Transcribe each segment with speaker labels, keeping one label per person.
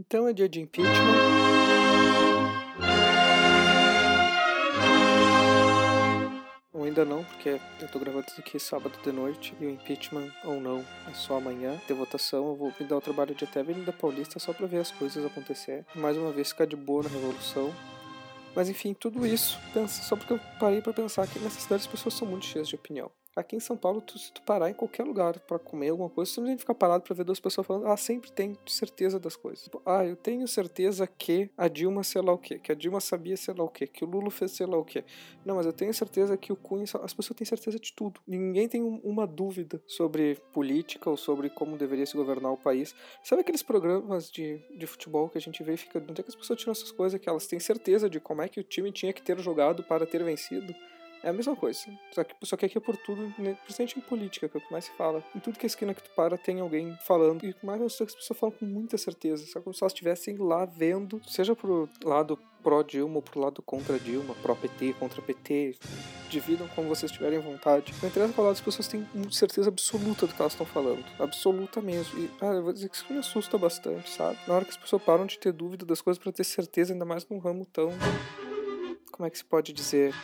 Speaker 1: Então é dia de impeachment. Ou ainda não, porque eu tô gravando isso aqui sábado de noite e o impeachment ou não é só amanhã. De votação, eu vou me dar o trabalho de até Avenida Paulista só pra ver as coisas acontecer. Mais uma vez ficar de boa na revolução. Mas enfim, tudo isso, só porque eu parei para pensar que nessa cidade as pessoas são muito cheias de opinião. Aqui em São Paulo, tu, se tu parar em qualquer lugar para comer alguma coisa, você não tem que ficar parado para ver duas pessoas falando, ah, sempre tem certeza das coisas. Tipo, ah, eu tenho certeza que a Dilma sei lá o quê, que a Dilma sabia sei lá o quê, que o Lula fez sei lá o quê. Não, mas eu tenho certeza que o Cunha. As pessoas têm certeza de tudo. Ninguém tem um, uma dúvida sobre política ou sobre como deveria se governar o país. Sabe aqueles programas de, de futebol que a gente vê e fica. Onde é que as pessoas tiram essas coisas que elas têm certeza de como é que o time tinha que ter jogado para ter vencido? É a mesma coisa. Só que, só que aqui é por tudo, né, principalmente em política, que é o que mais se fala. Em tudo que é esquina que tu para, tem alguém falando. E mais as pessoas falam com muita certeza. Só como se elas estivessem lá vendo, seja pro lado pró-Dilma ou pro lado contra Dilma, pró-PT, contra PT. Dividam como vocês tiverem vontade. Não interessa falar, as pessoas têm certeza absoluta do que elas estão falando. Absoluta mesmo. E, ah, eu vou dizer que isso me assusta bastante, sabe? Na hora que as pessoas param de ter dúvida das coisas para ter certeza, ainda mais num ramo tão como é que se pode dizer?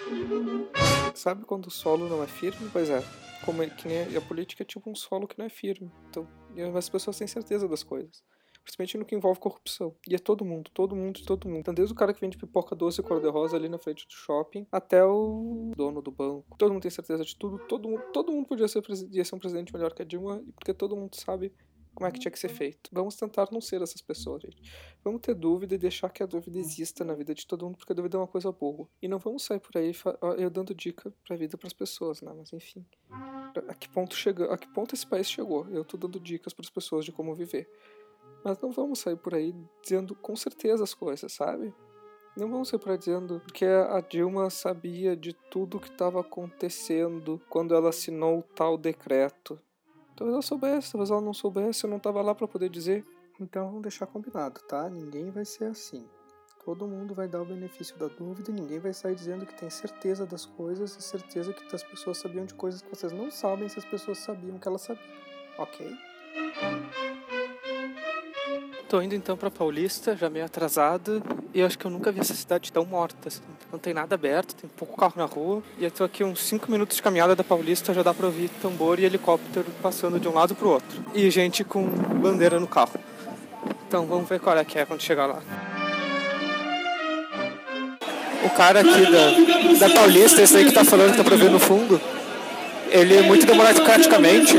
Speaker 1: Sabe quando o solo não é firme? Pois é. Como é, que nem a política é tipo um solo que não é firme. Então, as pessoas têm certeza das coisas. Principalmente no que envolve corrupção. E é todo mundo, todo mundo, todo mundo. Então, desde o cara que vende pipoca doce e cor-de-rosa ali na frente do shopping, até o dono do banco. Todo mundo tem certeza de tudo. Todo mundo, todo mundo podia ser, ser um presidente melhor que a Dilma, porque todo mundo sabe como é que tinha que ser feito. Vamos tentar não ser essas pessoas, gente. Vamos ter dúvida e deixar que a dúvida exista na vida de todo mundo, porque a dúvida é uma coisa boa. E não vamos sair por aí eu dando dica pra vida para as pessoas, né? Mas enfim. A que ponto chega, a que ponto esse país chegou? Eu tô dando dicas para as pessoas de como viver. Mas não vamos sair por aí dizendo com certeza as coisas, sabe? Não vamos sair por aí dizendo que a Dilma sabia de tudo que estava acontecendo quando ela assinou tal decreto. Talvez ela soubesse, talvez ela não soubesse, eu não estava lá para poder dizer. Então vamos deixar combinado, tá? Ninguém vai ser assim. Todo mundo vai dar o benefício da dúvida e ninguém vai sair dizendo que tem certeza das coisas e certeza que as pessoas sabiam de coisas que vocês não sabem se as pessoas sabiam que elas sabiam. Ok? Tô indo então para Paulista, já meio atrasado, e acho que eu nunca vi essa cidade tão morta. Assim. Não tem nada aberto, tem pouco carro na rua. E eu tô aqui uns 5 minutos de caminhada da Paulista, já dá para ouvir tambor e helicóptero passando de um lado pro outro. E gente com bandeira no carro. Então vamos ver qual é que é quando chegar lá. O cara aqui da, da Paulista, esse aí que tá falando que tá pra ver no fundo, ele muito democraticamente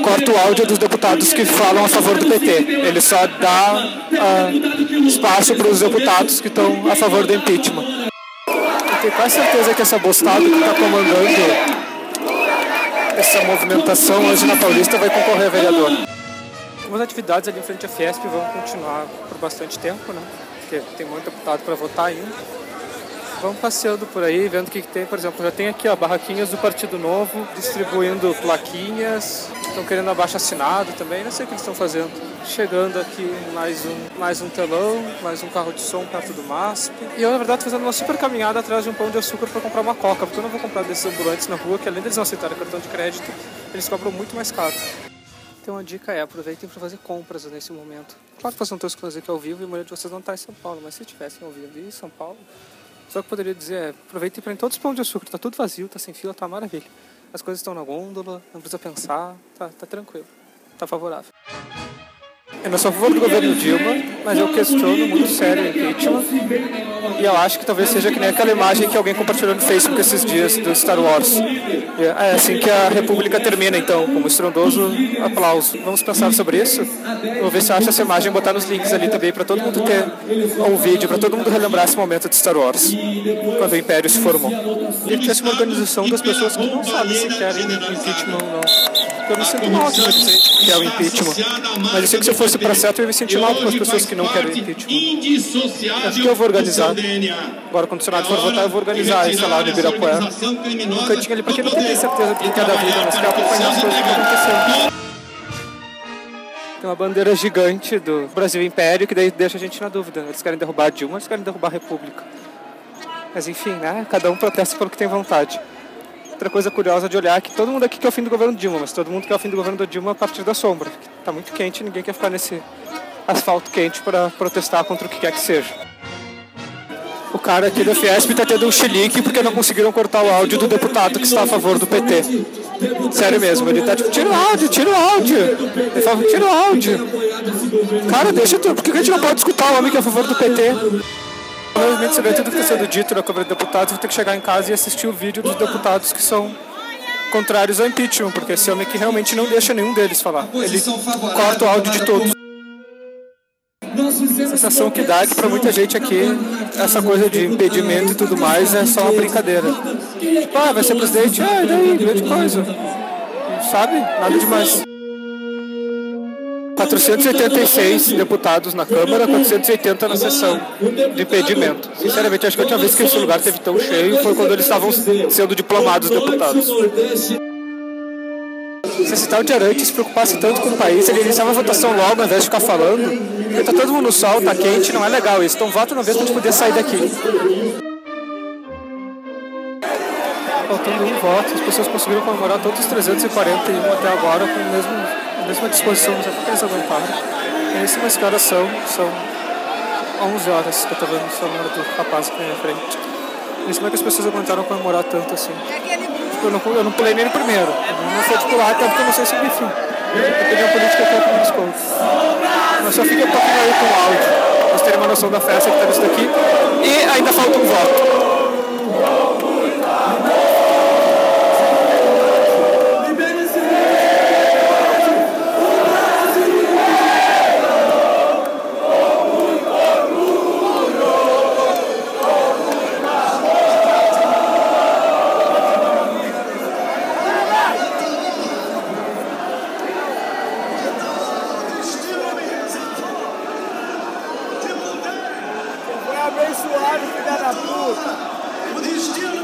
Speaker 1: corta o áudio dos deputados que falam a favor do PT. Ele só dá uh, espaço para os deputados que estão a favor do impeachment. Eu tenho quase certeza que essa bostada que está comandando essa movimentação hoje na Paulista vai concorrer a vereador. Algumas atividades ali em frente à Fiesp vão continuar por bastante tempo, né? Porque tem muito deputado para votar ainda vamos passeando por aí, vendo o que, que tem. Por exemplo, já tem aqui ó, barraquinhas do Partido Novo, distribuindo plaquinhas, estão querendo abaixo assinado também, não sei o que eles estão fazendo. Chegando aqui mais um, mais um telão, mais um carro de som perto do MASP. E eu, na verdade, estou fazendo uma super caminhada atrás de um pão de açúcar para comprar uma coca, porque eu não vou comprar desses ambulantes na rua, que além deles não aceitarem cartão de crédito, eles cobram muito mais caro. Então a dica é, aproveitem para fazer compras nesse momento. Claro que vocês não estão escutando aqui ao vivo e a maioria de vocês não está em São Paulo, mas se estivessem ouvindo em São Paulo, só que eu poderia dizer é, aproveitem para ir em todos os pão de açúcar, tá tudo vazio, tá sem fila, tá maravilha. As coisas estão na gôndola, não precisa pensar, tá, tá tranquilo, tá favorável. Eu não sou a favor do governo Dilma, mas eu questiono muito sério o impeachment. E eu acho que talvez seja que nem aquela imagem que alguém compartilhou no Facebook esses dias do Star Wars. É assim que a República termina, então, como estrondoso aplauso. Vamos pensar sobre isso? Vou ver se eu acho essa imagem botar nos links ali também para todo mundo ter um vídeo, para todo mundo relembrar esse momento de Star Wars, quando o Império se formou. E tivesse uma organização das pessoas que não sabem se querem impeachment ou não. Eu me sinto mal de dizer que é o impeachment. Mas eu sei que se eu fosse para certo, eu ia me sentir mal com as pessoas que não querem o impeachment. Acho que eu vou organizar. Agora, quando o Senado for votar, eu vou organizar isso lá no Ibirapuera. Um cantinho ali, porque não tem certeza do que é da vida, mas quer acompanhar as coisas que estão acontecendo. Tem uma bandeira gigante do Brasil Império que daí deixa a gente na dúvida. Eles querem derrubar a Dilma, eles querem derrubar a República. Mas enfim, né? Cada um protesta pelo que tem vontade. Outra coisa curiosa de olhar é que todo mundo aqui quer o fim do governo Dilma, mas todo mundo quer o fim do governo do Dilma a partir da sombra. Tá muito quente, ninguém quer ficar nesse asfalto quente para protestar contra o que quer que seja. O cara aqui da Fiesp está tendo um chilique porque não conseguiram cortar o áudio do deputado que está a favor do PT. Sério mesmo, ele tá tipo, tira o áudio, tira o áudio. Ele fala, tira o áudio. Cara, deixa tu, por que a gente não pode escutar o homem que é a favor do PT? Provavelmente, sabendo tudo que está sendo dito na Câmara de Deputados, vou ter que chegar em casa e assistir o vídeo dos deputados que são contrários ao impeachment, porque esse homem que realmente não deixa nenhum deles falar. Ele corta o áudio de todos. A sensação que dá é que para muita gente aqui essa coisa de impedimento e tudo mais é só uma brincadeira. Tipo, ah, vai ser presidente, ah, e daí, grande coisa. Sabe? Nada demais. 486 deputados na Câmara, 480 na sessão de impedimento. Sinceramente, acho que a última vez que esse lugar teve tão cheio foi quando eles estavam sendo diplomados deputados. Se esse tal de Arantes se preocupasse tanto com o país, ele iniciava a votação logo ao invés de ficar falando. Porque tá todo mundo no sol, tá quente, não é legal isso. Então vota uma vez pra gente poder sair daqui. Faltando um voto, as pessoas conseguiram comemorar todos os 341 até agora com o mesmo mesma disposição, que eles aguentaram. E nem sei mais que horas são, são 11 horas que eu tô vendo o celular do rapaz aqui na minha frente. Nem sei como é que as pessoas aguentaram comemorar tanto assim. Tipo, eu, não, eu não pulei nele primeiro. Eu não sei de pular, até porque eu não sei sobre fim. A opinião política foi com desconto. Mas só fica um pouquinho aí com o áudio. Pra vocês terem uma noção da festa que tá nisso daqui. E ainda falta um voto. abençoado, filha da puta. O destino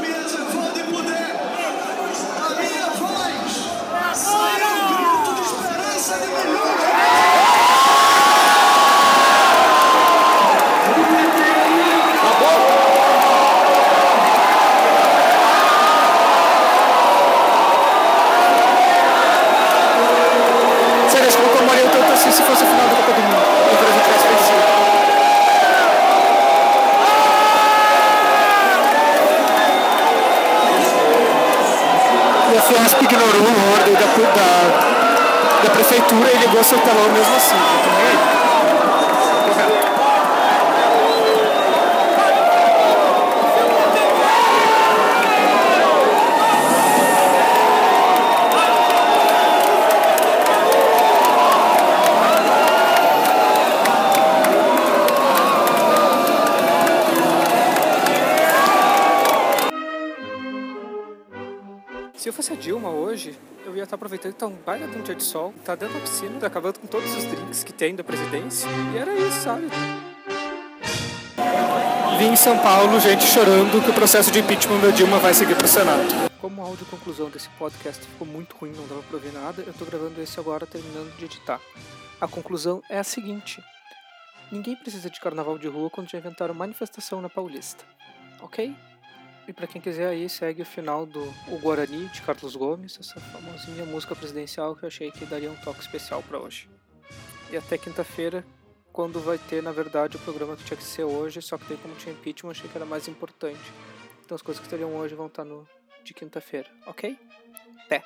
Speaker 1: E a Fiesp ignorou a ordem da, da, da prefeitura e ligou seu telão mesmo assim. Tá Eu também. Aproveitando que tá um baita de um dia de sol, tá dentro da piscina, tá acabando com todos os drinks que tem da presidência. E era isso, sabe? Vim em São Paulo, gente chorando que o processo de impeachment da Dilma vai seguir pro Senado. Como áudio conclusão desse podcast ficou muito ruim, não dava pra ouvir nada, eu tô gravando esse agora terminando de editar. A conclusão é a seguinte: ninguém precisa de carnaval de rua quando já inventaram manifestação na Paulista, ok? E para quem quiser aí, segue o final do O Guarani, de Carlos Gomes, essa famosinha música presidencial que eu achei que daria um toque especial para hoje. E até quinta-feira, quando vai ter, na verdade, o programa que tinha que ser hoje, só que tem como tinha impeachment, achei que era mais importante. Então as coisas que estariam hoje vão estar no de quinta-feira, ok? Até!